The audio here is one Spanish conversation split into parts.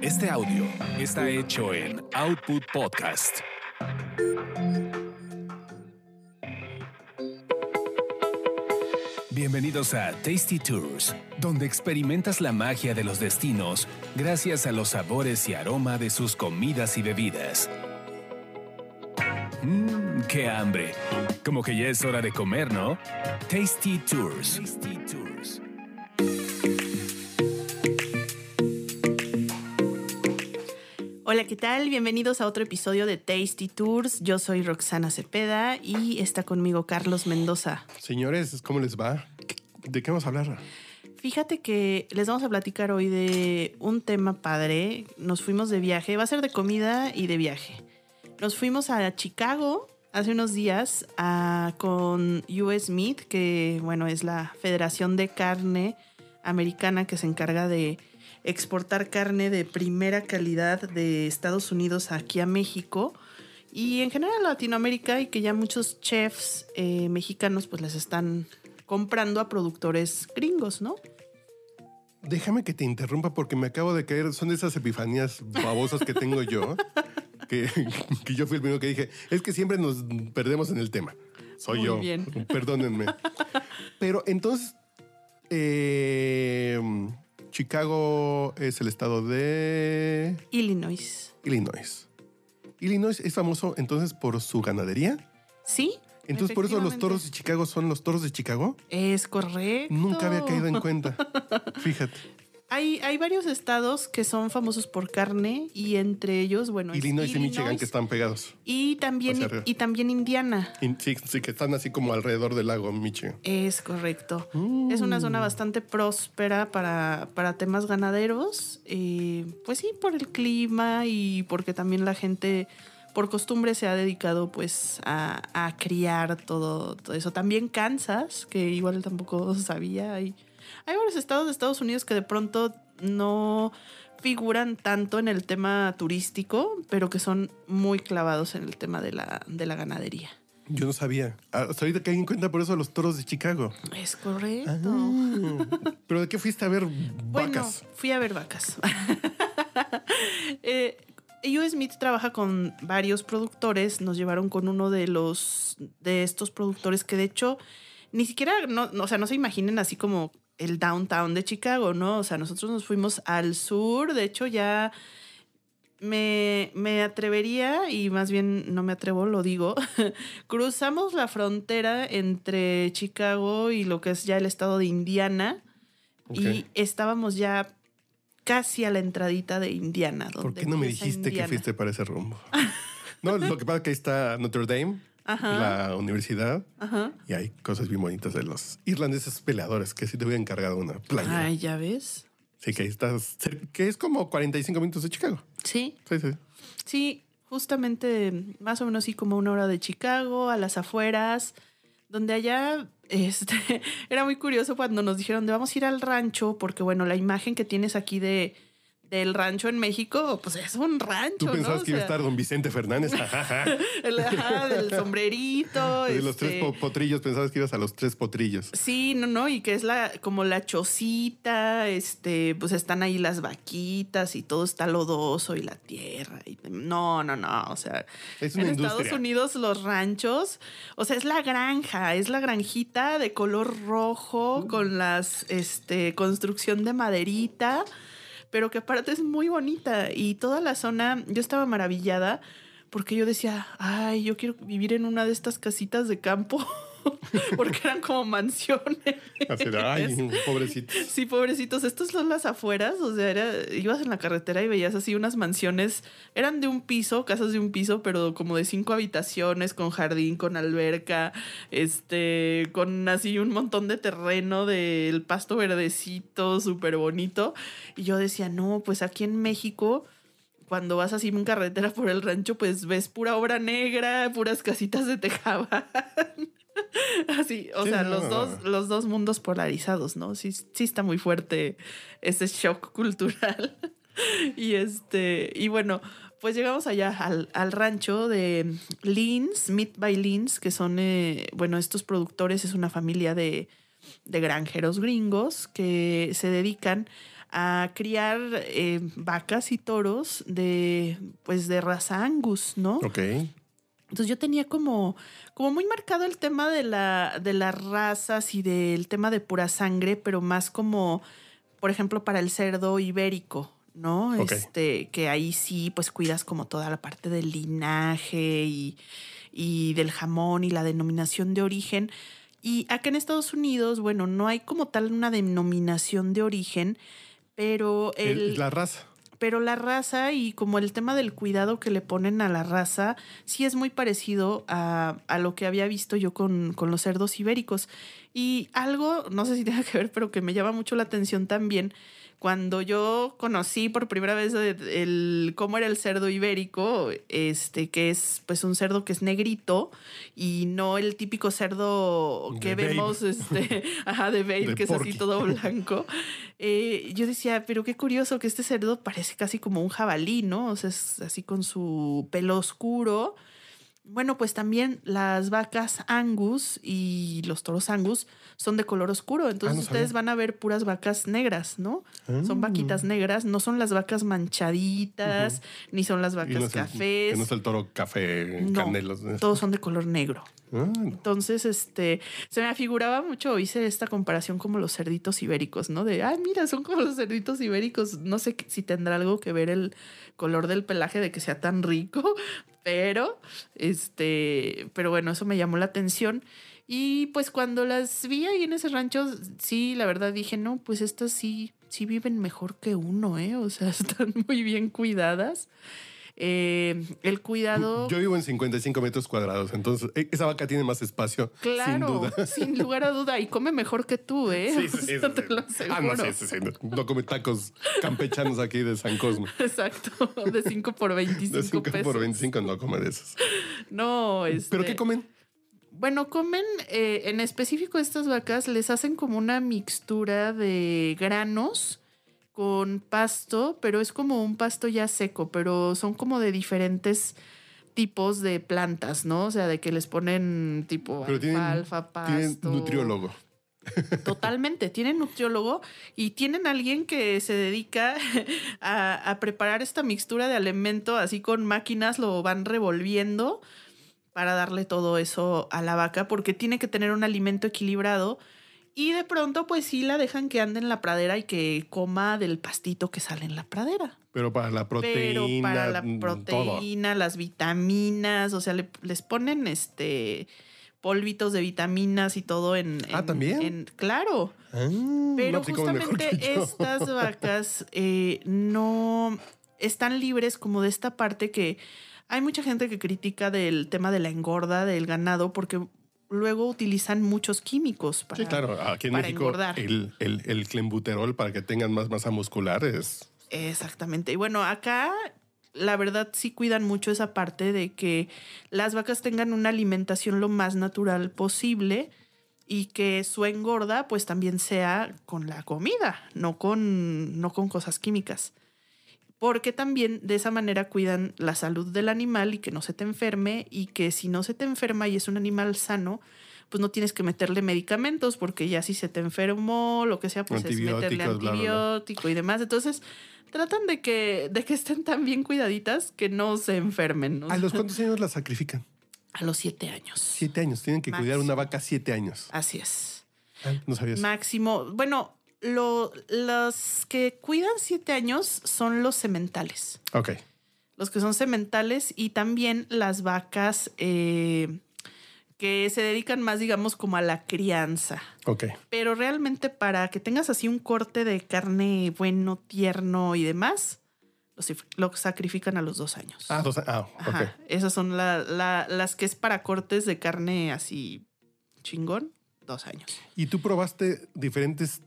Este audio está hecho en Output Podcast. Bienvenidos a Tasty Tours, donde experimentas la magia de los destinos gracias a los sabores y aroma de sus comidas y bebidas. Mmm, qué hambre. Como que ya es hora de comer, ¿no? Tasty Tours. Tasty Tours. Hola, ¿qué tal? Bienvenidos a otro episodio de Tasty Tours. Yo soy Roxana Cepeda y está conmigo Carlos Mendoza. Señores, ¿cómo les va? ¿De qué vamos a hablar? Fíjate que les vamos a platicar hoy de un tema padre. Nos fuimos de viaje, va a ser de comida y de viaje. Nos fuimos a Chicago hace unos días a- con US Meat, que bueno, es la Federación de Carne Americana que se encarga de exportar carne de primera calidad de Estados Unidos aquí a México y en general a Latinoamérica y que ya muchos chefs eh, mexicanos pues les están comprando a productores gringos, ¿no? Déjame que te interrumpa porque me acabo de caer. Son de esas epifanías babosas que tengo yo. Que, que yo fui el primero que dije, es que siempre nos perdemos en el tema. Soy Muy yo. bien. Perdónenme. Pero entonces, eh, Chicago es el estado de Illinois. Illinois. Illinois es famoso entonces por su ganadería. ¿Sí? Entonces, por eso los toros de Chicago son los toros de Chicago. Es correcto. Nunca había caído en cuenta. Fíjate. Hay, hay varios estados que son famosos por carne y entre ellos, bueno, es Illinois y Michigan Illinois que están pegados. y también y también Indiana. Sí, sí, que están así como alrededor del lago Michigan. Es correcto. Es Mm. una zona bastante próspera para, para temas ganaderos. eh, pues sí, por el clima y porque también la gente por costumbre se ha dedicado pues a, a criar todo, todo eso. También Kansas, que igual tampoco sabía. Hay, hay varios estados de Estados Unidos que de pronto no figuran tanto en el tema turístico, pero que son muy clavados en el tema de la, de la ganadería. Yo no sabía. Hasta ahorita caí en cuenta por eso los toros de Chicago. Es correcto. Ah. ¿Pero de qué fuiste a ver Bueno, vacas? fui a ver vacas. eh, Smith trabaja con varios productores. Nos llevaron con uno de los de estos productores que de hecho ni siquiera, no, no, o sea, no se imaginen así como el downtown de Chicago, ¿no? O sea, nosotros nos fuimos al sur. De hecho, ya me, me atrevería, y más bien no me atrevo, lo digo, cruzamos la frontera entre Chicago y lo que es ya el estado de Indiana y estábamos ya casi a la entradita de Indiana. ¿Por qué no me dijiste que fuiste para ese rumbo? no, lo que pasa es que ahí está Notre Dame, la universidad, Ajá. y hay cosas bien bonitas de los irlandeses peleadores que sí te voy a encargar una playa. Ay, ya ves. Sí, que ahí estás, que es como 45 minutos de Chicago. Sí, Sí, sí. sí, justamente más o menos así como una hora de Chicago, a las afueras, donde allá este, era muy curioso cuando nos dijeron de vamos a ir al rancho, porque bueno, la imagen que tienes aquí de del rancho en México, pues es un rancho. Tú pensabas ¿no? O que iba a estar don Vicente Fernández. el, ajá, del sombrerito. De los este, tres po- potrillos, pensabas que ibas a los tres potrillos. Sí, no, no, y que es la como la chocita, este, pues están ahí las vaquitas y todo está lodoso y la tierra. Y, no, no, no, o sea, Es en industria. Estados Unidos los ranchos, o sea, es la granja, es la granjita de color rojo Uh. con las, este, construcción de maderita, pero que aparte es muy bonita y toda la zona, yo estaba maravillada porque yo decía, ay, yo quiero vivir en una de estas casitas de campo. Porque eran como mansiones. Así de, ay, pobrecito. Sí, pobrecitos, estos son las afueras, o sea, era- ibas en la carretera y veías así unas mansiones, eran de un piso, casas de un piso, pero como de cinco habitaciones, con jardín, con alberca, este, con así un montón de terreno del pasto verdecito, súper bonito. Y yo decía, no, pues aquí en México cuando vas así en carretera por el rancho, pues ves pura obra negra, puras casitas de tejabán. Así, o Sí, sea, no. los dos, los dos mundos polarizados, ¿no? Sí, sí está muy fuerte ese shock cultural. y este, y bueno, pues llegamos allá al, al rancho de Lins, Meat by Lins, que son, eh, bueno, estos productores es una familia de, de granjeros gringos que se dedican a criar eh, vacas y toros de, pues, de raza Angus, ¿no? Ok. Entonces yo tenía como, como muy marcado el tema de, la, de las razas y del tema de pura sangre, pero más como, por ejemplo, para el cerdo ibérico, ¿no? Este, que ahí sí, pues cuidas como toda la parte del linaje y, y del jamón y la denominación de origen. Y acá en Estados Unidos, bueno, no hay como tal una denominación de origen, pero el, la raza. Pero la raza y como el tema del cuidado que le ponen a la raza, sí es muy parecido a, a lo que había visto yo con, con los cerdos ibéricos. Y algo, no sé si tenga que ver, pero que me llama mucho la atención también, cuando yo conocí por primera vez el, el- cómo era el cerdo ibérico, este, que es pues un cerdo que es negrito y no el típico cerdo De que Babe. vemos, este, ajá, de Babe, De que es así todo blanco. Eh, yo decía, pero qué curioso que este cerdo parece casi como un jabalí, ¿no? O sea, es así con su pelo oscuro. Bueno, pues también las vacas Angus y los toros Angus son de color oscuro. Entonces no ustedes van a ver puras vacas negras, ¿no? Son Ah. vaquitas negras, no son las vacas manchaditas, ni son las vacas no es el- cafés. que no es el toro café No, canelos. todos son de color negro. Ah, Entonces, este, se me afiguraba mucho, hice esta comparación como los cerditos ibéricos, ¿no? De, ay, mira, son como los cerditos ibéricos. No sé si tendrá algo que ver el color del pelaje de que sea tan rico, pero, este, pero bueno, eso me llamó la atención. Y pues cuando las vi ahí en ese rancho, sí, la verdad dije, no, pues estas sí, sí viven mejor que uno, ¿eh? O sea, están muy bien cuidadas. Eh, el cuidado... Yo vivo en 55 metros cuadrados, entonces eh, esa vaca tiene más espacio. Claro, Sin duda. sin lugar a duda. Y come mejor que tú, ¿eh? Sí, sí, sí, te lo Ah, no. No, no come tacos campechanos aquí de San Cosmo. Exacto, de 5 por 25 De 5 pesos. por 25 no come de esos. No, este... ¿Pero qué comen? Bueno, comen, eh, en específico estas vacas, les hacen como una mixtura de granos con pasto, pero es como un pasto ya seco, pero son como de diferentes tipos de plantas, ¿no? O sea, de que les ponen tipo Pero tienen, alfalfa, pasto. tienen nutriólogo. Totalmente, tienen nutriólogo y tienen alguien que se dedica a, a preparar esta mixtura de alimento, así con máquinas lo van revolviendo para darle todo eso a la vaca, porque tiene que tener un alimento equilibrado y de pronto pues sí la dejan que ande en la pradera y que coma del pastito que sale en la pradera. Pero para la proteína. Pero para la mm, todo. proteína, las vitaminas, o sea, le- les ponen este polvitos de vitaminas y todo en... Ah, en- ¿también? en- claro. Ah, Pero no, justamente estas vacas eh, no están libres como de esta parte que hay mucha gente que critica del tema de la engorda del ganado porque luego utilizan muchos químicos para, Sí, claro. Aquí en para México engordar. el, el, el clenbuterol para que tengan más masa muscular es... Exactamente. Y bueno, acá la verdad sí cuidan mucho esa parte de que las vacas tengan una alimentación lo más natural posible y que su engorda pues también sea con la comida, no con, no con cosas químicas. Porque también de esa manera cuidan la salud del animal y que no se te enferme y que si no se te enferma y es un animal sano, pues no tienes que meterle medicamentos porque ya si se te enfermó, lo que sea, pues es meterle bla, bla, antibiótico y demás. Entonces, tratan de que, de que estén tan bien cuidaditas que no se enfermen. ¿no? ¿A los cuántos años la sacrifican? A los siete años. Siete años. Tienen que cuidar una vaca siete años. Así es. Ah, no sabías. Máximo. Bueno, lo, los que cuidan siete años son los sementales. Ok. Los que son sementales y también las vacas eh, que se dedican más, digamos, como a la crianza. Ok. Pero realmente para que tengas así un corte de carne bueno, tierno y demás, lo, sacrifican a los dos años. Ah, dos, ah ok. Ajá. Esas son la- la- las que es para cortes de carne así chingón, dos años. ¿Y tú probaste diferentes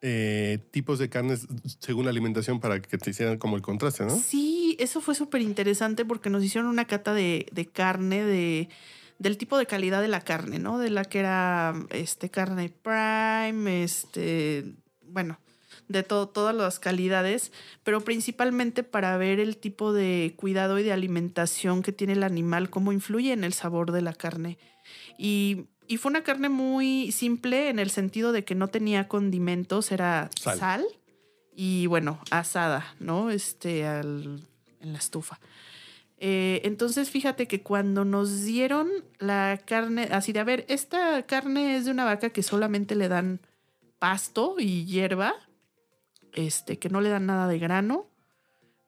eh, tipos de carnes según la alimentación para que te hicieran como el contraste, no? Sí, eso fue súper interesante porque nos hicieron una cata de, de carne, de, del tipo de calidad de la carne, ¿no? De la que era este, carne prime, este, bueno, de todo, todas las calidades, pero principalmente para ver el tipo de cuidado y de alimentación que tiene el animal, cómo influye en el sabor de la carne. Y, y fue una carne muy simple en el sentido de que no tenía condimentos, era Sal. sal y bueno, asada, ¿no? Este, al, en la estufa. Eh, entonces, fíjate que cuando nos dieron la carne, así de, a ver, esta carne es de una vaca que solamente le dan pasto y hierba, este, que no le dan nada de grano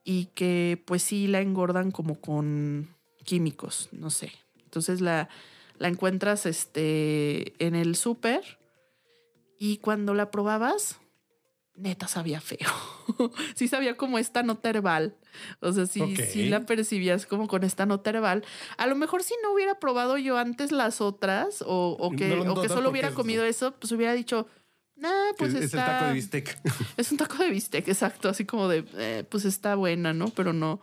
y que pues sí la engordan como con químicos, no sé. Entonces la, la encuentras este, en el súper y cuando la probabas, neta sabía feo. sí sabía como esta nota herbal. O sea, sí, sí la percibías como con esta nota herbal. A lo mejor si no hubiera probado yo antes las otras o, que, o que solo hubiera comido eso, pues hubiera dicho, nah, pues es, está... Es el taco de bistec. Es un taco de bistec, exacto. Así como de, eh, pues está buena, ¿no? Pero no.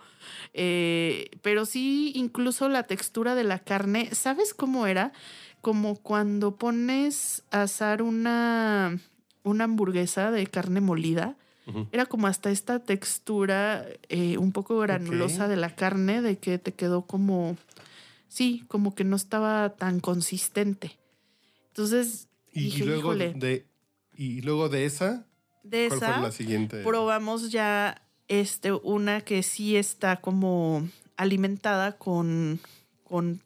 Eh, pero sí, incluso la textura de la carne, ¿sabes cómo era? Como cuando pones a asar una una hamburguesa de carne molida. Era como hasta esta textura eh, un poco granulosa de la carne, de que te quedó como, sí, como que no estaba tan consistente. Entonces, y, luego de y luego de esa, de ¿cuál esa, fue la siguiente? Probamos ya este una que sí está como alimentada con, con,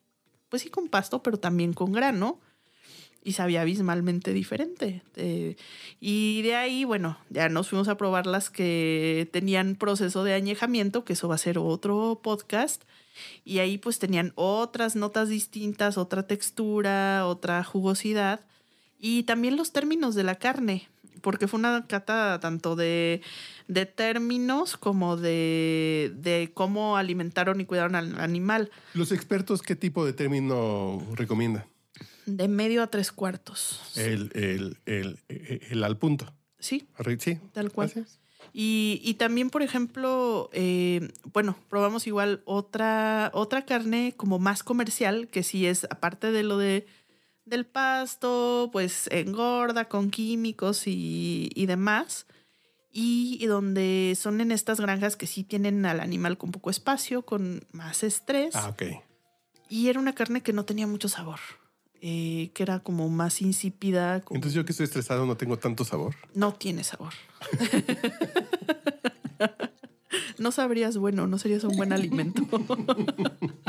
pues sí, con pasto, pero también con grano y sabía abismalmente diferente. Eh, y de ahí, bueno, ya nos fuimos a probar las que tenían proceso de añejamiento, que eso va a ser otro podcast. Y ahí pues tenían otras notas distintas, otra textura, otra jugosidad y también los términos de la carne, porque fue una cata tanto de, de términos como de, de cómo alimentaron y cuidaron al animal. ¿Los expertos qué tipo de término recomiendan? De medio a tres cuartos. El, el, el, el al punto. Sí. Sí. Tal cual. Y, y, también, por ejemplo, eh, bueno, probamos igual otra, otra carne como más comercial, que sí es, aparte de lo de del pasto, pues engorda con químicos y, y demás. Y, y, donde son en estas granjas que sí tienen al animal con poco espacio, con más estrés. Ah, ok. Y era una carne que no tenía mucho sabor. Eh, que era como más insípida. Entonces yo que estoy estresado no tengo tanto sabor. No tiene sabor. no sabrías bueno, no serías un buen alimento.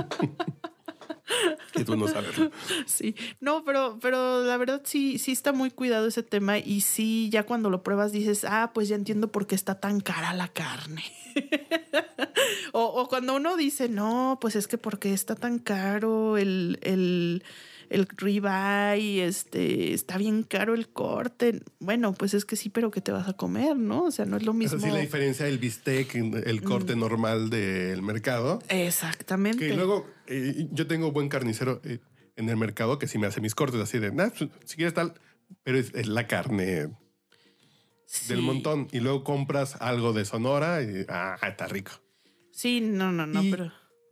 tú no sabes. Sí, no, pero, pero la verdad sí, sí está muy cuidado ese tema y sí, ya cuando lo pruebas dices, ah, pues ya entiendo por qué está tan cara la carne. o, o, cuando uno dice, no, pues es que porque está tan caro el, el el ribeye, este, está bien caro el corte. Bueno, pues es que sí, pero ¿qué te vas a comer, no? O sea, no es lo mismo. Así la diferencia del bistec, el corte normal del mercado. Exactamente. Que luego eh, yo tengo buen carnicero eh, en el mercado que sí me hace mis cortes así de, nah, pues, si quieres tal, pero es, la carne del montón. Y luego compras algo de Sonora y, ah, está rico. Sí, no, no, no, pero...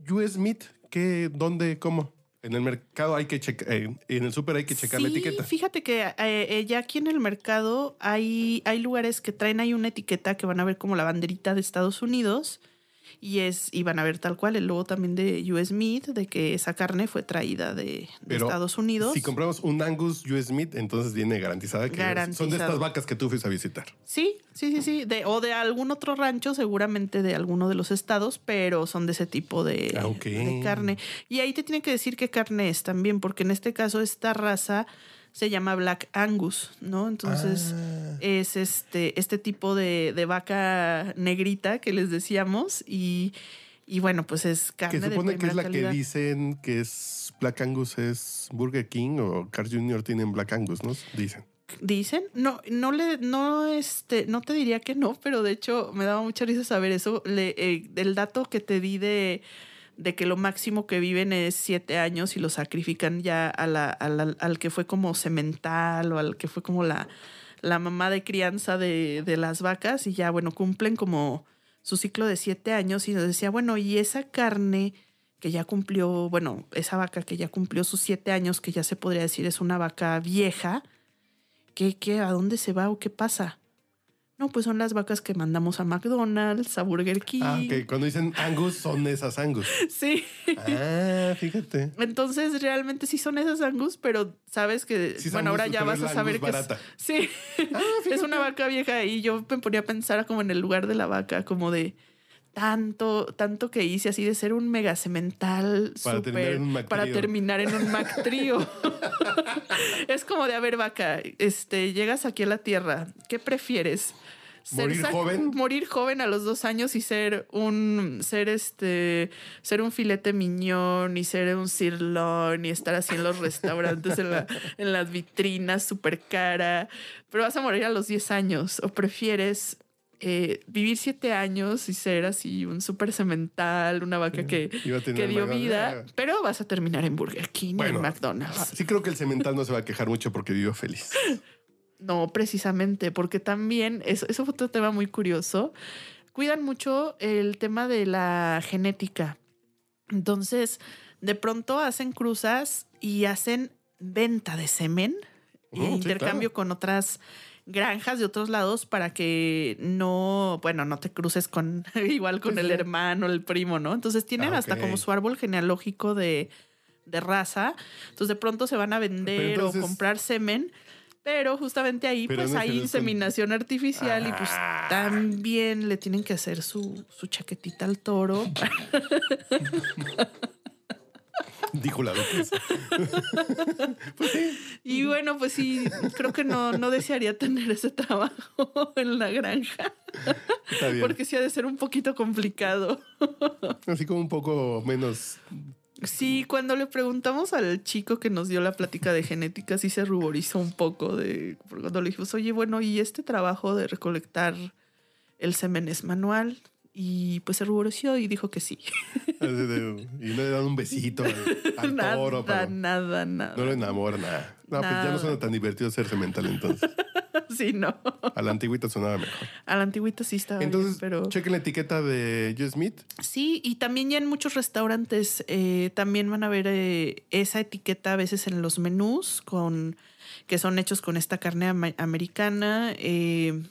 US Meat, ¿qué, dónde, cómo? En el mercado hay que checar, eh, en el súper hay que checar la etiqueta. Fíjate que eh, eh, ya aquí en el mercado hay, hay lugares que traen ahí una etiqueta que van a ver como la banderita de Estados Unidos y es y van a ver tal cual el logo también de US Meat de que esa carne fue traída de, Estados Unidos. Si compramos un Angus US Meat, entonces viene garantizada que son de estas vacas que tú fuiste a visitar. Sí, sí, sí, sí, de, o de algún otro rancho, seguramente de alguno de los estados, pero son de ese tipo de, ah, de carne. Y ahí te tiene que decir qué carne es también, porque en este caso esta raza se llama Black Angus, ¿no? Entonces ah. es este, este tipo de, de, vaca negrita que les decíamos y, y bueno, pues es carne que supone que es la que dicen que es Black Angus es Burger King o Carl Jr. tienen Black Angus, ¿no? Dicen. Dicen, no, no le, no, este, no te diría que no, pero de hecho me daba mucha risa saber eso. Le, eh, el dato que te di de de que lo máximo que viven es siete años y lo sacrifican ya a la, al que fue como semental o al que fue como la, la mamá de crianza de, de, las vacas y ya, bueno, cumplen como su ciclo de siete años y nos decía, bueno, y esa carne que ya cumplió, bueno, esa vaca que ya cumplió sus siete años, que ya se podría decir es una vaca vieja, ¿qué, qué, a dónde se va o qué pasa? No, pues son las vacas que mandamos a McDonald's, a Burger King. Ah, ok. Cuando dicen Angus, son esas Angus. Sí. Ah, fíjate. Entonces, realmente sí son esas Angus, pero sabes que, Sí, bueno, ahora ya vas a saber que es, barata. sí, Ah, es una vaca vieja y yo me ponía a pensar como en el lugar de la vaca, como de tanto, tanto que hice así de ser un mega cemental Para terminar en un Mac para trío. terminar en un Mac trío. es como de, a ver, vaca, este, llegas aquí a la tierra, ¿qué prefieres? Ser ¿Morir joven? Morir joven a los dos años y ser un, ser este, ser un filete miñón y ser un sirloin y estar así en los restaurantes, en, la- en las vitrinas, súper cara, pero vas a morir a los 10 años o prefieres eh, vivir siete años y ser así un súper cemental, una vaca que, que dio vida, pero vas a terminar en Burger King y en Bueno, McDonald's. Sí creo que el cemental no se va a quejar mucho porque vivió feliz. No, precisamente, porque también, eso, eso fue otro tema muy curioso. Cuidan mucho el tema de la genética. Entonces, de pronto hacen cruzas y hacen venta de semen e sí, intercambio claro. con otras granjas de otros lados para que no, bueno, no te cruces con igual con Sí, el hermano, el primo, ¿no? Entonces tienen Ah, hasta como su árbol genealógico de, de raza. Entonces de pronto se van a vender entonces- o comprar semen. Pero justamente ahí, Pero pues no hay inseminación artificial y pues Ah. también le tienen que hacer su, su chaquetita al toro. Dijo la duquesa. Y bueno, pues sí, creo que no, no desearía tener ese trabajo en la granja, Está bien. porque sí ha de ser un poquito complicado. Así como un poco menos. Sí, cuando le preguntamos al chico que nos dio la plática de genética, sí se ruborizó un poco de cuando le dijimos, oye, bueno, ¿y este trabajo de recolectar el semen es manual? Y pues se ruborizó y dijo que sí. y le dan un besito al, nada, toro. nada, nada. no lo enamora, nada. No, pues ya Nada. no suena tan divertido ser cemental entonces. Sí, no. A la antigüita sonaba mejor. A la antigüita sí estaba Entonces, bien, pero... chequen la etiqueta de Joe Smith. Sí, y también ya en muchos restaurantes eh, también van a ver eh, esa etiqueta a veces en los menús con que son hechos con esta carne americana. eh,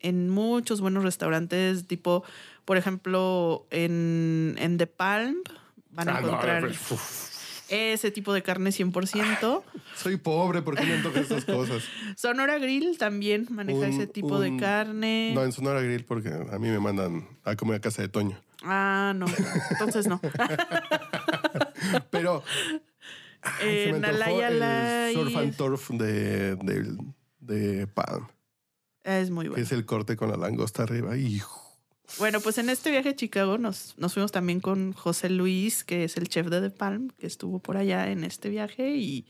en muchos buenos restaurantes, tipo, por ejemplo, en, en The Palm van a Ah, no, encontrar pues, ese tipo de carne 100%. soy pobre, ¿por qué me antojan esas cosas? Sonora Grill también maneja Un- ese tipo de carne. No, en Sonora Grill porque a mí me mandan a comer a casa de Toño. Ah, no. Entonces no. Pero ay, se me Alaya el surf and turf de, de, de Palm, Es muy que bueno. es el corte con la langosta arriba. Hijo. Bueno, pues en este viaje a Chicago nos, nos fuimos también con José Luis, que es el chef de The Palm, que estuvo por allá en este viaje y,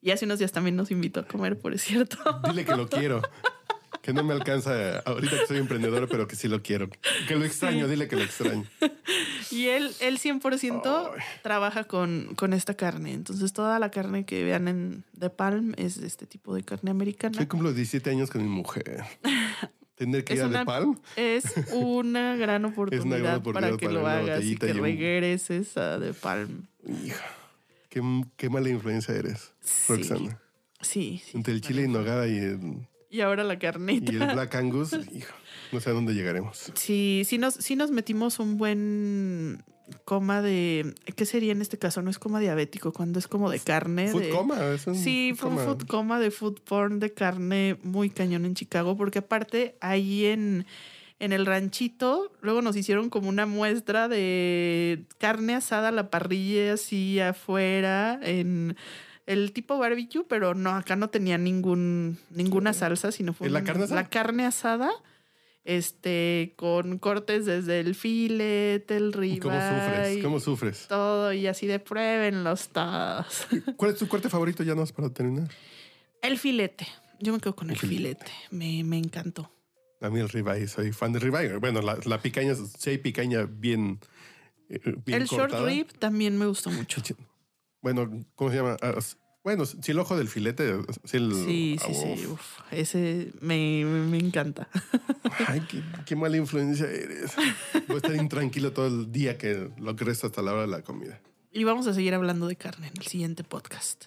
y hace unos días también nos invitó a comer, por cierto. Dile que lo quiero. Que no me alcanza ahorita que soy emprendedor, pero que sí lo quiero. Que lo extraño, dile que lo extraño. Y él, él 100% Ay. trabaja con, con esta carne. Entonces toda la carne que vean en The Palm es de este tipo de carne americana. Yo cumplo 17 años con mi mujer. Tener que Es ir a De Palm. Es una gran oportunidad, gran para que para lo hagas y que y regreses a The Palm. Hija, qué, qué mala influencia eres, Sí. Roxana. Sí, sí. Entre el chile y nogada y el, Y ahora la carnita. y el Black Angus, hijo, no sé a dónde llegaremos. Sí, sí nos, sí nos metimos un buen coma de. ¿Qué sería en este caso? No es coma diabético, cuando es como de carne. Food de, coma, es un Sí, fue un food coma de food porn de carne muy cañón en Chicago, porque aparte ahí en, en el ranchito, luego nos hicieron como una muestra de carne asada a la parrilla, así afuera, en el tipo barbecue, pero no, acá no tenía ningún, ninguna salsa, sino fue ¿Es la un- carne asada? la carne asada. Este, con cortes desde el filete, el ¿Y ¿Cómo sufres? ribeye, ¿Cómo sufres? todo, y así de pruébenlos todos. ¿Cuál es tu corte favorito ya no es para terminar? El filete. Yo me quedo con el El filete. filete. Me, me encantó. A mí el ribeye, soy fan del ribeye. Bueno, la, la picaña, si hay picaña bien, eh, bien el short rib también me gustó mucho. Bueno, ¿cómo se llama? Ah, bueno, si el ojo del filete, si el... Sí, sí, sí. uf. ese me, me, encanta. Ay, qué, qué mala influencia eres. Voy a estar intranquilo todo el día que lo resta hasta la hora de la comida. Y vamos a seguir hablando de carne en el siguiente podcast.